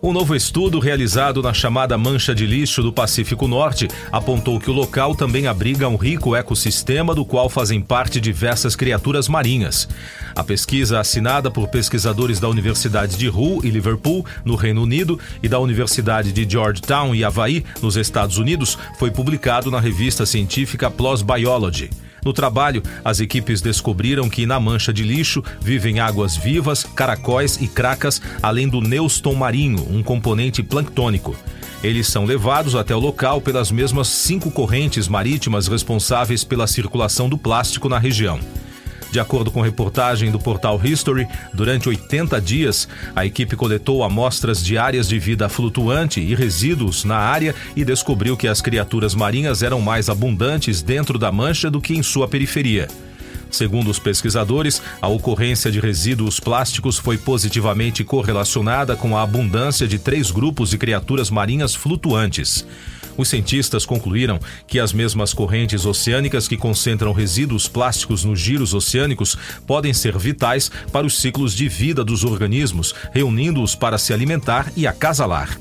Um novo estudo realizado na chamada Mancha de Lixo do Pacífico Norte apontou que o local também abriga um rico ecossistema do qual fazem parte diversas criaturas marinhas. A pesquisa, assinada por pesquisadores da Universidade de Hull e Liverpool, no Reino Unido, e da Universidade de Georgetown e Havaí, nos Estados Unidos, foi publicado na revista científica PLOS Biology. No trabalho, as equipes descobriram que na mancha de lixo vivem águas vivas, caracóis e cracas, além do neuston marinho, um componente planctônico. Eles são levados até o local pelas mesmas cinco correntes marítimas responsáveis pela circulação do plástico na região. De acordo com reportagem do portal History, durante 80 dias, a equipe coletou amostras de áreas de vida flutuante e resíduos na área e descobriu que as criaturas marinhas eram mais abundantes dentro da mancha do que em sua periferia. Segundo os pesquisadores, a ocorrência de resíduos plásticos foi positivamente correlacionada com a abundância de três grupos de criaturas marinhas flutuantes. Os cientistas concluíram que as mesmas correntes oceânicas que concentram resíduos plásticos nos giros oceânicos podem ser vitais para os ciclos de vida dos organismos, reunindo-os para se alimentar e acasalar.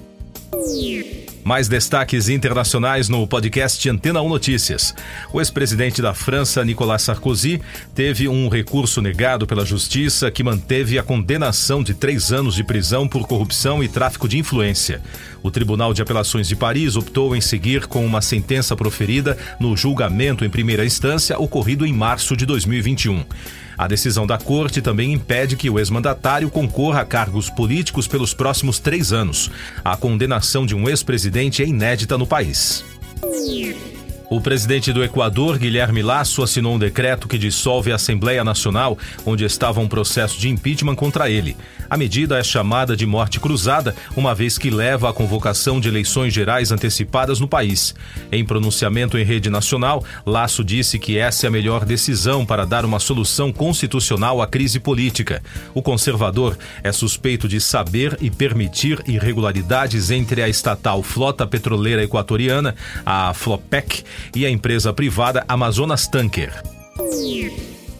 Mais destaques internacionais no podcast Antena 1 Notícias. O ex-presidente da França, Nicolas Sarkozy, teve um recurso negado pela justiça que manteve a condenação de três anos de prisão por corrupção e tráfico de influência. O Tribunal de Apelações de Paris optou em seguir com uma sentença proferida no julgamento em primeira instância ocorrido em março de 2021. A decisão da corte também impede que o ex-mandatário concorra a cargos políticos pelos próximos três anos. A condenação de um ex-presidente é inédita no país. O presidente do Equador, Guilherme Lasso, assinou um decreto que dissolve a Assembleia Nacional, onde estava um processo de impeachment contra ele. A medida é chamada de morte cruzada, uma vez que leva à convocação de eleições gerais antecipadas no país. Em pronunciamento em rede nacional, Lasso disse que essa é a melhor decisão para dar uma solução constitucional à crise política. O conservador é suspeito de saber e permitir irregularidades entre a estatal Flota Petroleira Equatoriana, a Flopec, e a empresa privada Amazonas Tanker.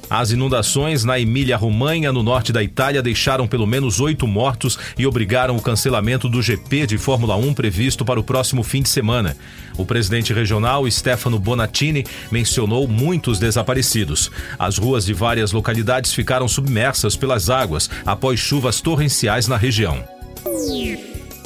As inundações na Emília-Romanha, no norte da Itália, deixaram pelo menos oito mortos e obrigaram o cancelamento do GP de Fórmula 1 previsto para o próximo fim de semana. O presidente regional, Stefano Bonattini, mencionou muitos desaparecidos. As ruas de várias localidades ficaram submersas pelas águas após chuvas torrenciais na região.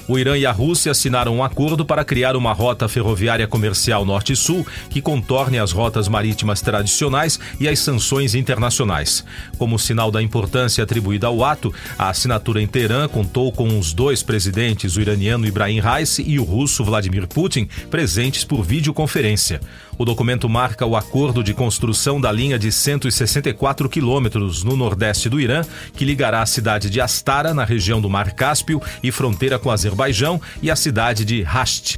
O Irã e a Rússia assinaram um acordo para criar uma rota ferroviária comercial norte-sul que contorne as rotas marítimas tradicionais e as sanções internacionais. Como sinal da importância atribuída ao ato, a assinatura em Teherã contou com os dois presidentes, o iraniano Ibrahim Raisi e o russo Vladimir Putin, presentes por videoconferência. O documento marca o acordo de construção da linha de 164 quilômetros no nordeste do Irã, que ligará a cidade de Astara, na região do Mar Cáspio e fronteira com Azerbaijão, e a cidade de Rasht.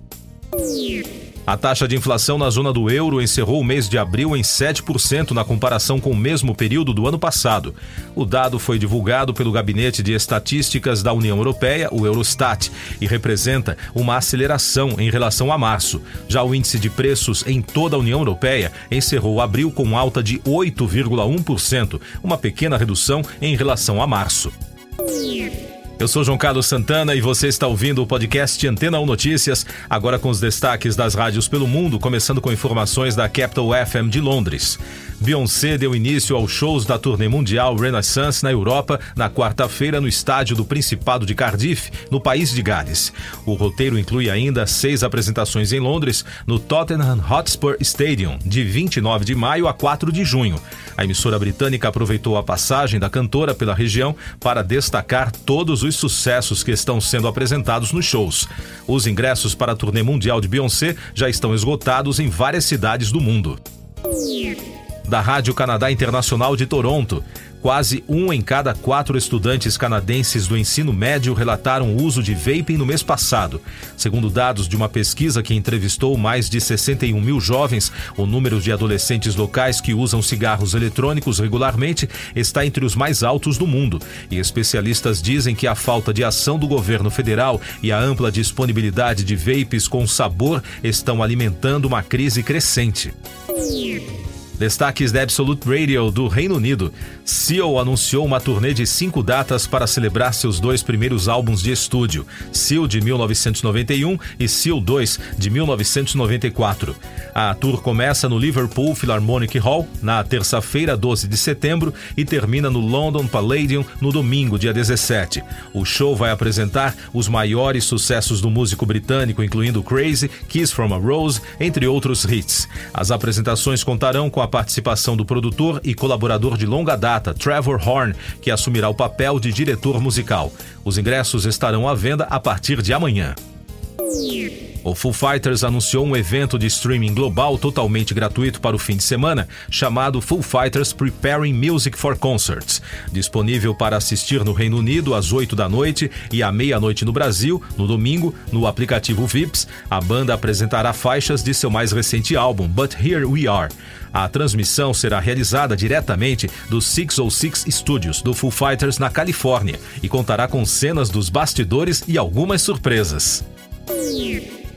A taxa de inflação na zona do euro encerrou o mês de abril em 7% na comparação com o mesmo período do ano passado. O dado foi divulgado pelo Gabinete de Estatísticas da União Europeia, o Eurostat, e representa uma aceleração em relação a março. Já o índice de preços em toda a União Europeia encerrou abril com alta de 8,1%, uma pequena redução em relação a março. Eu sou João Carlos Santana e você está ouvindo o podcast Antena 1 Notícias, agora com os destaques das rádios pelo mundo, começando com informações da Capital FM de Londres. Beyoncé deu início aos shows da turnê mundial Renaissance na Europa na quarta-feira no estádio do Principado de Cardiff, no país de Gales. O roteiro inclui ainda seis apresentações em Londres, no Tottenham Hotspur Stadium, de 29 de maio a 4 de junho. A emissora britânica aproveitou a passagem da cantora pela região para destacar todos os sucessos que estão sendo apresentados nos shows. Os ingressos para a turnê mundial de Beyoncé já estão esgotados em várias cidades do mundo da Rádio Canadá Internacional de Toronto. Quase um em cada quatro estudantes canadenses do ensino médio relataram o uso de vaping no mês passado. Segundo dados de uma pesquisa que entrevistou mais de 61 mil jovens, o número de adolescentes locais que usam cigarros eletrônicos regularmente está entre os mais altos do mundo. E especialistas dizem que a falta de ação do governo federal e a ampla disponibilidade de vapes com sabor estão alimentando uma crise crescente. Destaques da Absolute Radio do Reino Unido. Seal anunciou uma turnê de cinco datas para celebrar seus dois primeiros álbuns de estúdio, Seal de 1991 e Seal 2 de 1994. A tour começa no Liverpool Philharmonic Hall na terça-feira, 12 de setembro, e termina no London Palladium no domingo, dia 17. O show vai apresentar os maiores sucessos do músico britânico, incluindo Crazy, Kiss from a Rose, entre outros hits. As apresentações contarão com a participação do produtor e colaborador de longa data, Trevor Horn, que assumirá o papel de diretor musical. Os ingressos estarão à venda a partir de amanhã. O Foo Fighters anunciou um evento de streaming global totalmente gratuito para o fim de semana, chamado Foo Fighters Preparing Music for Concerts. Disponível para assistir no Reino Unido às 8 da noite e à meia-noite no Brasil, no domingo, no aplicativo Vips, a banda apresentará faixas de seu mais recente álbum, But Here We Are. A transmissão será realizada diretamente dos 606 Studios do Foo Fighters na Califórnia e contará com cenas dos bastidores e algumas surpresas.